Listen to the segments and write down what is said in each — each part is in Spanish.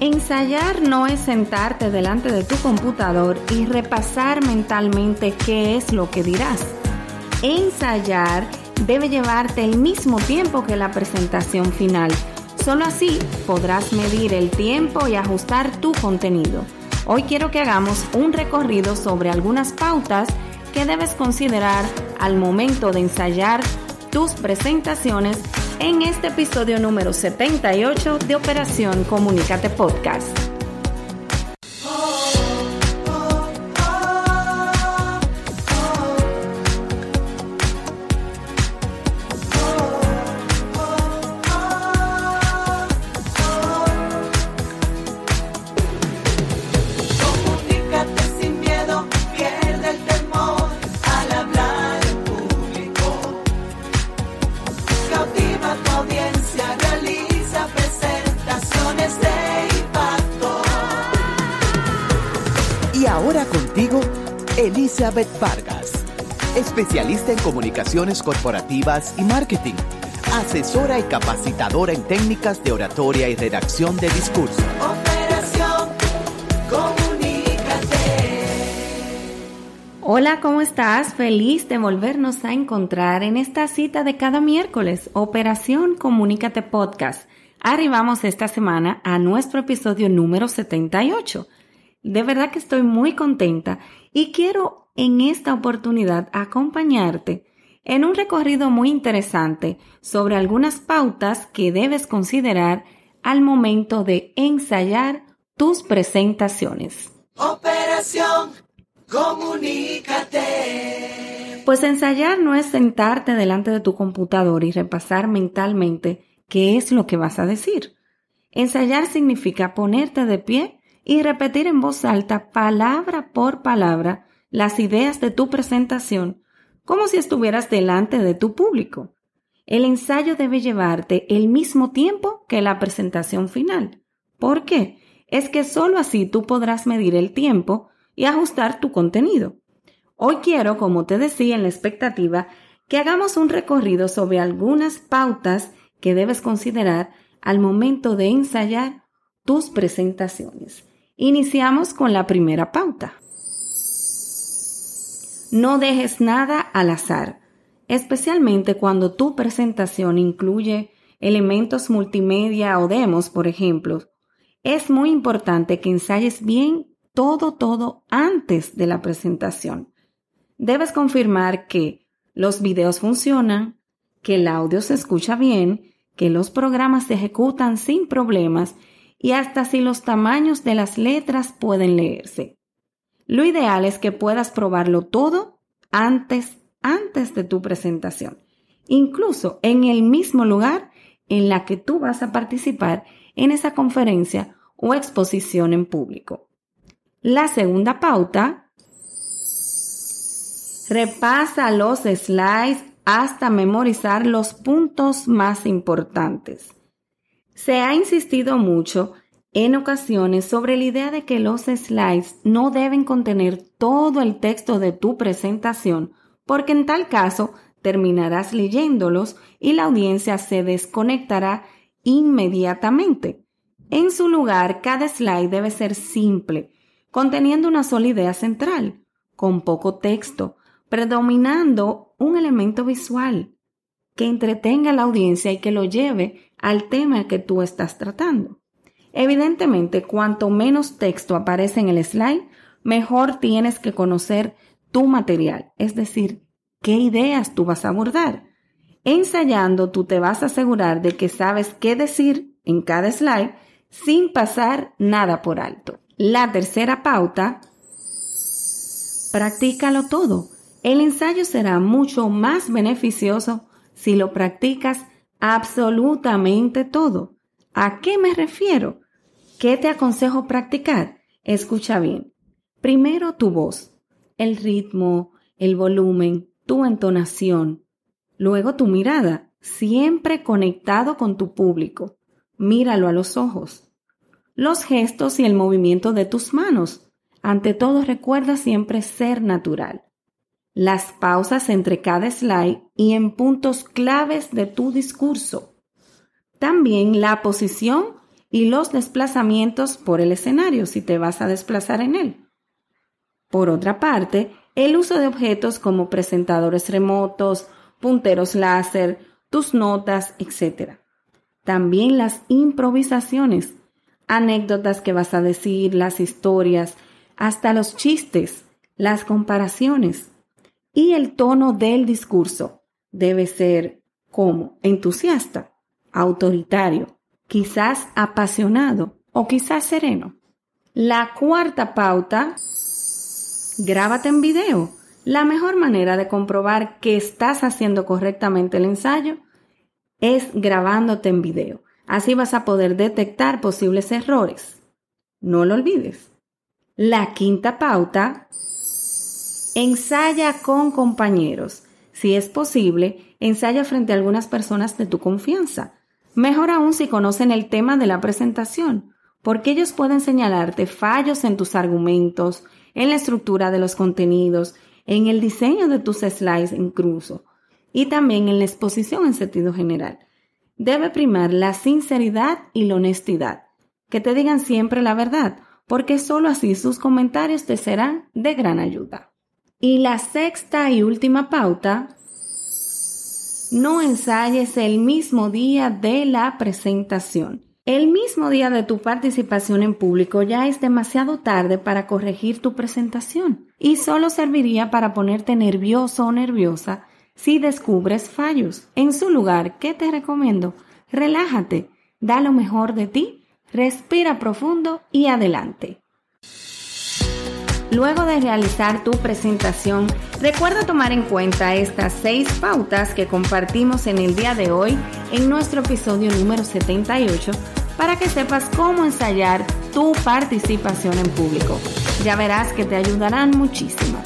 Ensayar no es sentarte delante de tu computador y repasar mentalmente qué es lo que dirás. Ensayar debe llevarte el mismo tiempo que la presentación final. Solo así podrás medir el tiempo y ajustar tu contenido. Hoy quiero que hagamos un recorrido sobre algunas pautas que debes considerar al momento de ensayar tus presentaciones en este episodio número 78 de Operación Comunícate Podcast. Elizabeth Vargas, especialista en comunicaciones corporativas y marketing, asesora y capacitadora en técnicas de oratoria y redacción de discurso. Operación Comunícate. Hola, ¿cómo estás? Feliz de volvernos a encontrar en esta cita de cada miércoles, Operación Comunícate Podcast. Arribamos esta semana a nuestro episodio número 78. De verdad que estoy muy contenta y quiero en esta oportunidad acompañarte en un recorrido muy interesante sobre algunas pautas que debes considerar al momento de ensayar tus presentaciones. Operación Comunícate. Pues ensayar no es sentarte delante de tu computador y repasar mentalmente qué es lo que vas a decir. Ensayar significa ponerte de pie y repetir en voz alta, palabra por palabra, las ideas de tu presentación, como si estuvieras delante de tu público. El ensayo debe llevarte el mismo tiempo que la presentación final. ¿Por qué? Es que sólo así tú podrás medir el tiempo y ajustar tu contenido. Hoy quiero, como te decía en la expectativa, que hagamos un recorrido sobre algunas pautas que debes considerar al momento de ensayar tus presentaciones. Iniciamos con la primera pauta. No dejes nada al azar, especialmente cuando tu presentación incluye elementos multimedia o demos, por ejemplo. Es muy importante que ensayes bien todo, todo antes de la presentación. Debes confirmar que los videos funcionan, que el audio se escucha bien, que los programas se ejecutan sin problemas y hasta si los tamaños de las letras pueden leerse. Lo ideal es que puedas probarlo todo antes, antes de tu presentación, incluso en el mismo lugar en la que tú vas a participar en esa conferencia o exposición en público. La segunda pauta, repasa los slides hasta memorizar los puntos más importantes. Se ha insistido mucho en ocasiones sobre la idea de que los slides no deben contener todo el texto de tu presentación, porque en tal caso terminarás leyéndolos y la audiencia se desconectará inmediatamente. En su lugar, cada slide debe ser simple, conteniendo una sola idea central, con poco texto, predominando un elemento visual que entretenga a la audiencia y que lo lleve al tema que tú estás tratando. Evidentemente, cuanto menos texto aparece en el slide, mejor tienes que conocer tu material, es decir, qué ideas tú vas a abordar. Ensayando, tú te vas a asegurar de que sabes qué decir en cada slide sin pasar nada por alto. La tercera pauta, practícalo todo. El ensayo será mucho más beneficioso si lo practicas absolutamente todo. ¿A qué me refiero? ¿Qué te aconsejo practicar? Escucha bien. Primero tu voz, el ritmo, el volumen, tu entonación. Luego tu mirada, siempre conectado con tu público. Míralo a los ojos. Los gestos y el movimiento de tus manos. Ante todo recuerda siempre ser natural las pausas entre cada slide y en puntos claves de tu discurso. También la posición y los desplazamientos por el escenario si te vas a desplazar en él. Por otra parte, el uso de objetos como presentadores remotos, punteros láser, tus notas, etc. También las improvisaciones, anécdotas que vas a decir, las historias, hasta los chistes, las comparaciones. Y el tono del discurso debe ser como entusiasta, autoritario, quizás apasionado o quizás sereno. La cuarta pauta, grábate en video. La mejor manera de comprobar que estás haciendo correctamente el ensayo es grabándote en video. Así vas a poder detectar posibles errores. No lo olvides. La quinta pauta, ensaya con compañeros. Si es posible, ensaya frente a algunas personas de tu confianza. Mejor aún si conocen el tema de la presentación, porque ellos pueden señalarte fallos en tus argumentos, en la estructura de los contenidos, en el diseño de tus slides incluso, y también en la exposición en sentido general. Debe primar la sinceridad y la honestidad, que te digan siempre la verdad, porque solo así sus comentarios te serán de gran ayuda. Y la sexta y última pauta, no ensayes el mismo día de la presentación. El mismo día de tu participación en público ya es demasiado tarde para corregir tu presentación y solo serviría para ponerte nervioso o nerviosa si descubres fallos. En su lugar, ¿qué te recomiendo? Relájate, da lo mejor de ti, respira profundo y adelante. Luego de realizar tu presentación, recuerda tomar en cuenta estas seis pautas que compartimos en el día de hoy en nuestro episodio número 78 para que sepas cómo ensayar tu participación en público. Ya verás que te ayudarán muchísimo.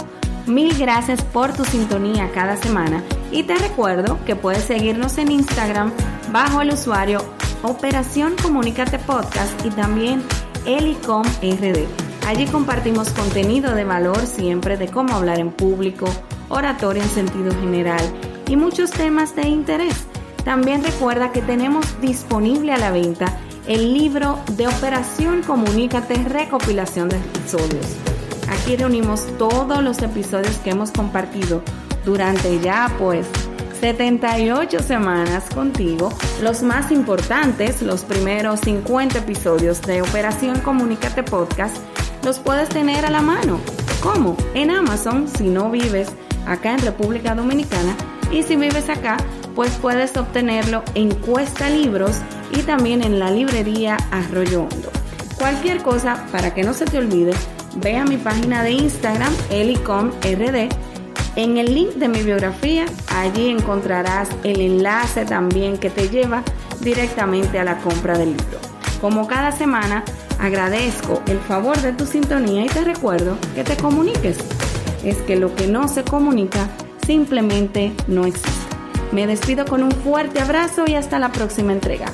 Mil gracias por tu sintonía cada semana y te recuerdo que puedes seguirnos en Instagram bajo el usuario Operación Comunícate Podcast y también Elicom RD. Allí compartimos contenido de valor siempre de cómo hablar en público, oratoria en sentido general y muchos temas de interés. También recuerda que tenemos disponible a la venta el libro de Operación Comunícate recopilación de episodios. Aquí reunimos todos los episodios que hemos compartido durante ya pues 78 semanas contigo, los más importantes, los primeros 50 episodios de Operación Comunícate Podcast los puedes tener a la mano. ¿Cómo? En Amazon, si no vives acá en República Dominicana. Y si vives acá, pues puedes obtenerlo en Cuesta Libros y también en la librería Arroyo Hondo. Cualquier cosa, para que no se te olvide, ve a mi página de Instagram, elicomrd. En el link de mi biografía, allí encontrarás el enlace también que te lleva directamente a la compra del libro. Como cada semana, Agradezco el favor de tu sintonía y te recuerdo que te comuniques. Es que lo que no se comunica simplemente no existe. Me despido con un fuerte abrazo y hasta la próxima entrega.